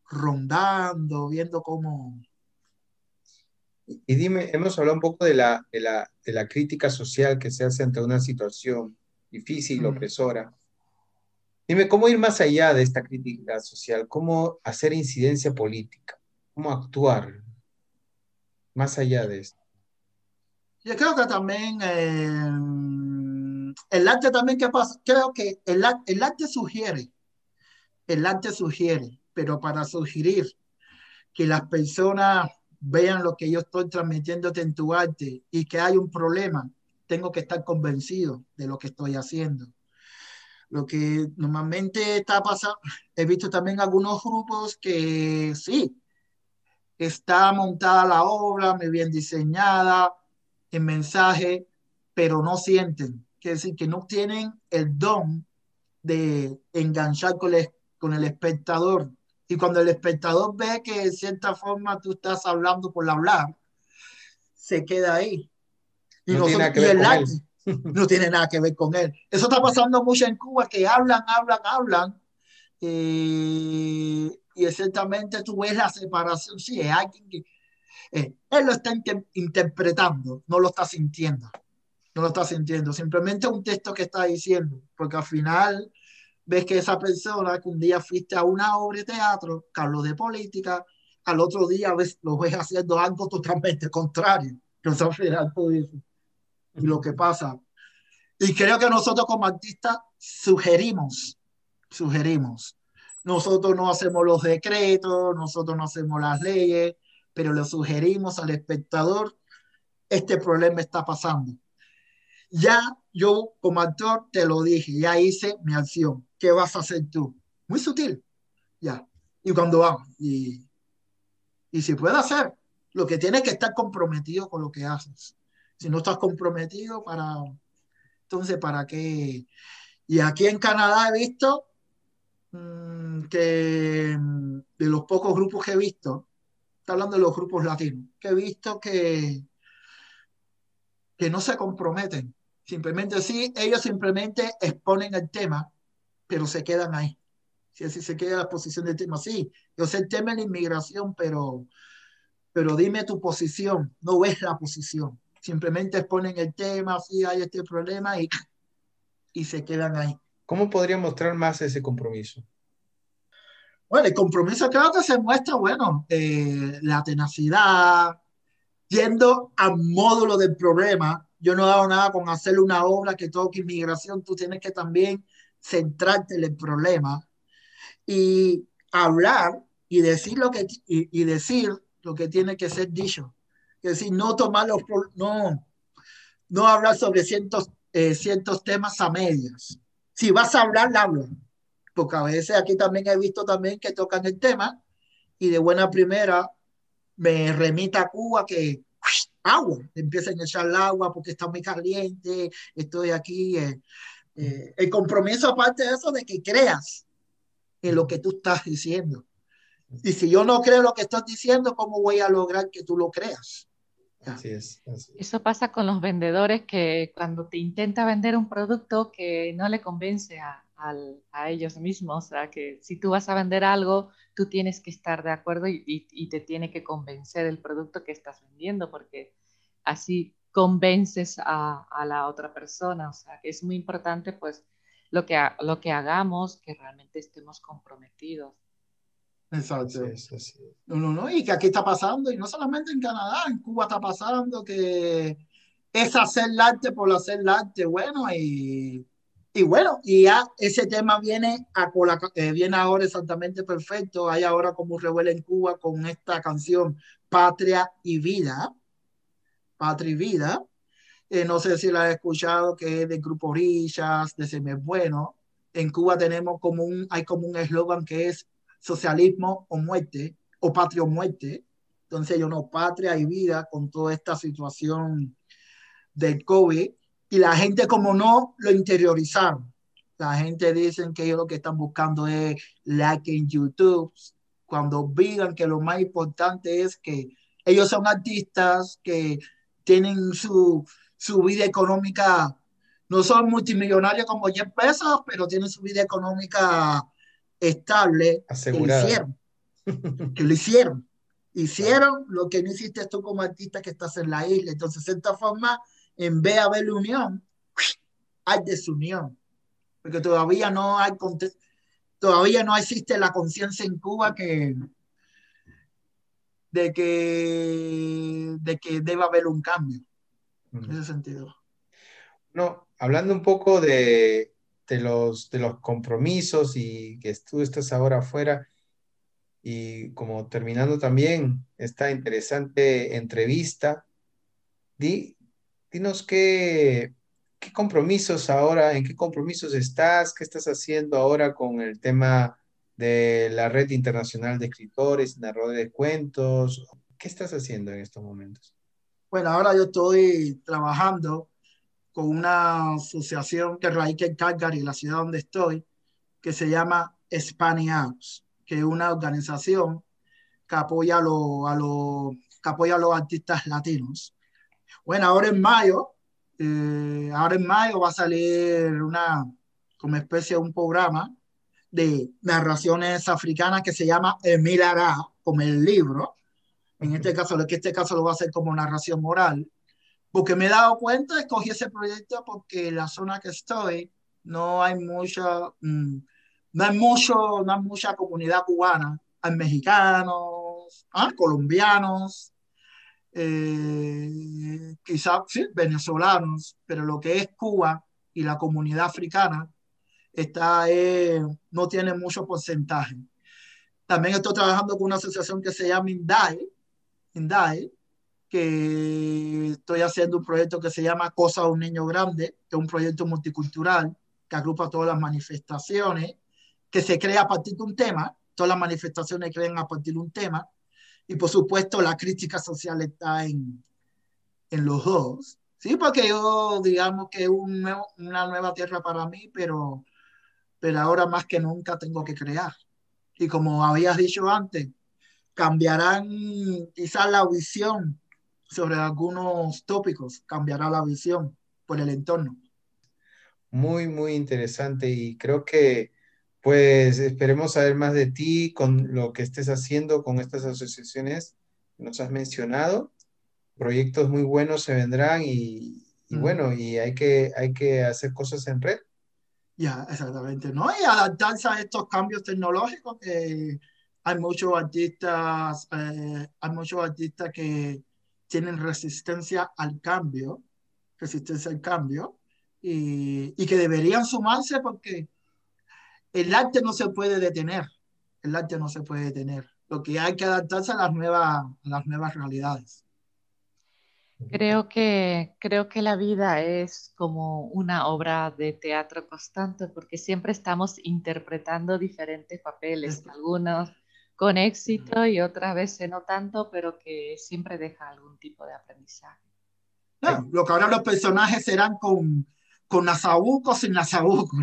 rondando, viendo cómo... Y dime, hemos hablado un poco de la, de la, de la crítica social que se hace ante una situación difícil, mm. opresora. Dime, ¿cómo ir más allá de esta crítica social? ¿Cómo hacer incidencia política? ¿Cómo actuar? más allá de esto? Yo creo que también eh, el arte también, ¿qué pasa? Creo que el, el arte sugiere, el arte sugiere, pero para sugerir que las personas vean lo que yo estoy transmitiéndote en tu arte y que hay un problema, tengo que estar convencido de lo que estoy haciendo. Lo que normalmente está pasando, he visto también algunos grupos que sí, está montada la obra, muy bien diseñada, el mensaje, pero no sienten, quiere decir que no tienen el don de enganchar con el, con el espectador. Y cuando el espectador ve que de cierta forma tú estás hablando por hablar, se queda ahí. Y, no, tiene no tiene nada que ver con él. Eso está pasando mucho en Cuba, que hablan, hablan, hablan. Eh, y exactamente tú ves la separación. Sí, es alguien que eh, él lo está interpretando, no lo está sintiendo. no lo estás sintiendo, simplemente un texto que está diciendo, porque al final ves que esa persona que un día fuiste a una obra de teatro, Carlos de política, al otro día ves, lo ves haciendo algo totalmente contrario. Y lo que pasa. Y creo que nosotros como artistas sugerimos, sugerimos. Nosotros no hacemos los decretos, nosotros no hacemos las leyes, pero le sugerimos al espectador, este problema está pasando. Ya yo como actor te lo dije, ya hice mi acción. ¿Qué vas a hacer tú? Muy sutil, ya. Y cuando vamos, y, y si puede hacer, lo que tienes que estar comprometido con lo que haces. Si no estás comprometido, para, entonces, ¿para qué? Y aquí en Canadá he visto mm, que mm, de los pocos grupos que he visto, está hablando de los grupos latinos, que he visto que, que no se comprometen. Simplemente sí, ellos simplemente exponen el tema, pero se quedan ahí. Si así se queda la posición del tema, sí, yo sé el tema de la inmigración, pero, pero dime tu posición, no ves la posición. Simplemente exponen el tema, sí hay este problema y, y se quedan ahí. ¿Cómo podría mostrar más ese compromiso? Bueno, el compromiso creo que se muestra, bueno, eh, la tenacidad, yendo al módulo del problema. Yo no he dado nada con hacer una obra que toque inmigración, tú tienes que también centrarte en el problema y hablar y decir lo que, y, decir lo que tiene que ser dicho. Es decir, no tomar los, no, no hablar sobre cientos, eh, temas a medias. Si vas a hablar, habla porque a veces aquí también he visto también que tocan el tema y de buena primera me remita a Cuba que agua, empiezan a echar el agua porque está muy caliente, estoy aquí. Eh, eh, el compromiso aparte de eso de que creas en lo que tú estás diciendo. Y si yo no creo lo que estás diciendo, ¿cómo voy a lograr que tú lo creas? Así es, Eso pasa con los vendedores que cuando te intenta vender un producto que no le convence a, a ellos mismos, o sea, que si tú vas a vender algo, tú tienes que estar de acuerdo y, y, te tiene que convencer el producto que estás vendiendo, porque así convences a, a, la otra persona, o sea, que es muy importante pues lo que, lo que hagamos, que realmente estemos comprometidos. Exacto. No, no, no, y que aquí está pasando, y no solamente en Canadá, en Cuba está pasando que es hacer el arte por hacer el arte, bueno, y, y bueno, y ya ese tema viene, a, eh, viene ahora exactamente perfecto, hay ahora como revuela en Cuba con esta canción Patria y Vida, Patria y Vida, eh, no sé si la has escuchado, que es del grupo Richas, de Seme Bueno, en Cuba tenemos como un, hay como un eslogan que es socialismo o muerte, o patria o muerte. Entonces, yo no, patria y vida con toda esta situación del COVID. Y la gente, como no, lo interiorizaron. La gente dicen que ellos lo que están buscando es like en YouTube, cuando olvidan que lo más importante es que ellos son artistas que tienen su, su vida económica, no son multimillonarios como Jeff Bezos, pero tienen su vida económica estable que lo hicieron. que lo hicieron. Hicieron lo que no hiciste tú como artista que estás en la isla. Entonces, de esta forma, en vez de haber unión, hay desunión. Porque todavía no hay todavía no existe la conciencia en Cuba que de que de que debe haber un cambio en ese sentido. No, hablando un poco de, de los, de los compromisos y que tú estás ahora afuera. Y como terminando también esta interesante entrevista, di, dinos qué, qué compromisos ahora, en qué compromisos estás, qué estás haciendo ahora con el tema de la red internacional de escritores, narradores de cuentos. ¿Qué estás haciendo en estos momentos? Bueno, ahora yo estoy trabajando con una asociación que radica en Calgary, la ciudad donde estoy, que se llama Spaniards, que es una organización que apoya a, lo, que apoya a los artistas latinos. Bueno, ahora en mayo, eh, ahora en mayo va a salir una, como especie de un programa de narraciones africanas que se llama Emil Ará, como el libro. En este caso, en este caso lo va a hacer como narración moral porque me he dado cuenta, escogí ese proyecto porque en la zona que estoy no hay mucha, mm, no hay mucho, no hay mucha comunidad cubana, hay mexicanos, ¿ah? colombianos, eh, quizás sí, venezolanos, pero lo que es Cuba y la comunidad africana está, eh, no tiene mucho porcentaje. También estoy trabajando con una asociación que se llama INDAE, INDAE que estoy haciendo un proyecto que se llama Cosa de un Niño Grande, que es un proyecto multicultural que agrupa todas las manifestaciones, que se crea a partir de un tema, todas las manifestaciones crean a partir de un tema, y por supuesto la crítica social está en, en los dos. Sí, porque yo digamos que es un una nueva tierra para mí, pero, pero ahora más que nunca tengo que crear. Y como habías dicho antes, cambiarán quizás la visión sobre algunos tópicos, cambiará la visión por el entorno. Muy, muy interesante y creo que pues esperemos saber más de ti con lo que estés haciendo con estas asociaciones que nos has mencionado. Proyectos muy buenos se vendrán y, mm. bueno, y hay que, hay que hacer cosas en red. Ya, exactamente, ¿no? Y adaptarse a estos cambios tecnológicos que hay muchos artistas, eh, hay muchos artistas que tienen resistencia al cambio, resistencia al cambio, y, y, que deberían sumarse porque el arte no se puede detener, el arte no se puede detener. Lo que hay que adaptarse a las nuevas, a las nuevas realidades. Creo que, creo que la vida es como una obra de teatro constante porque siempre estamos interpretando diferentes papeles, algunos con éxito y otras veces no tanto, pero que siempre deja algún tipo de aprendizaje. No, lo que ahora los personajes serán con, con Nazabuco sin Nazabuco.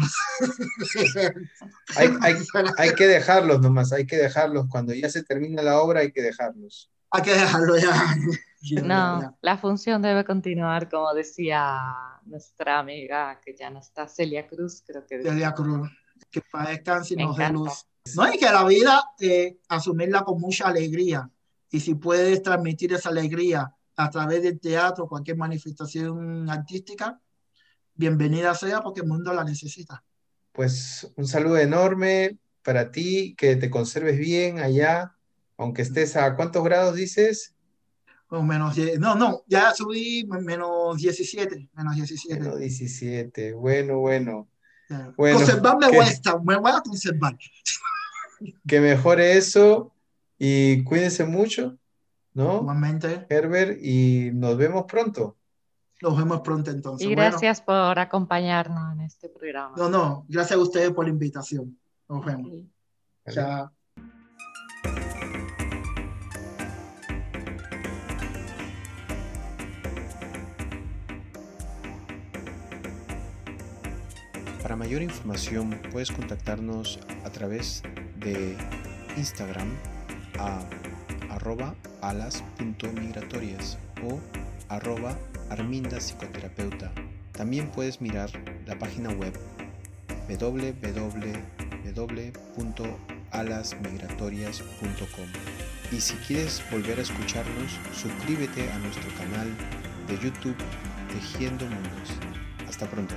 hay, hay, hay, que dejarlos nomás, hay que dejarlos. Cuando ya se termina la obra hay que dejarlos. Hay que dejarlo ya. No, la función debe continuar, como decía nuestra amiga que ya no está, Celia Cruz, creo que. Celia Cruz, que padezcan sin nos luz. No, y que la vida, eh, asumirla con mucha alegría. Y si puedes transmitir esa alegría a través del teatro, cualquier manifestación artística, bienvenida sea porque el mundo la necesita. Pues un saludo enorme para ti, que te conserves bien allá, aunque estés a cuántos grados dices? menos, no, no, ya subí menos 17, menos 17. Menos 17, bueno, bueno. bueno Conservarme que, me voy a conservar que mejore eso y cuídense mucho, ¿no? Igualmente. Herbert, y nos vemos pronto. Nos vemos pronto entonces. Y gracias por acompañarnos en este programa. No, no, gracias a ustedes por la invitación. Nos vemos. Chao. Para mayor información puedes contactarnos a través de Instagram a arroba alas.migratorias o arroba arminda psicoterapeuta. También puedes mirar la página web www.alasmigratorias.com. Y si quieres volver a escucharnos, suscríbete a nuestro canal de YouTube Tejiendo Mundos. Hasta pronto.